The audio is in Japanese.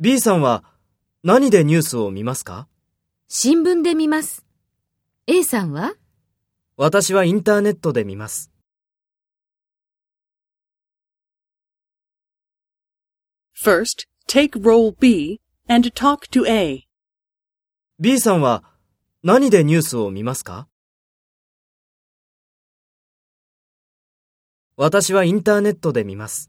B さんは何でニュースを見ますか？新聞で見ます。A さんは？私はインターネットで見ます。First, take role B and talk to A. B さんは何でニュースを見ますか？私はインターネットで見ます。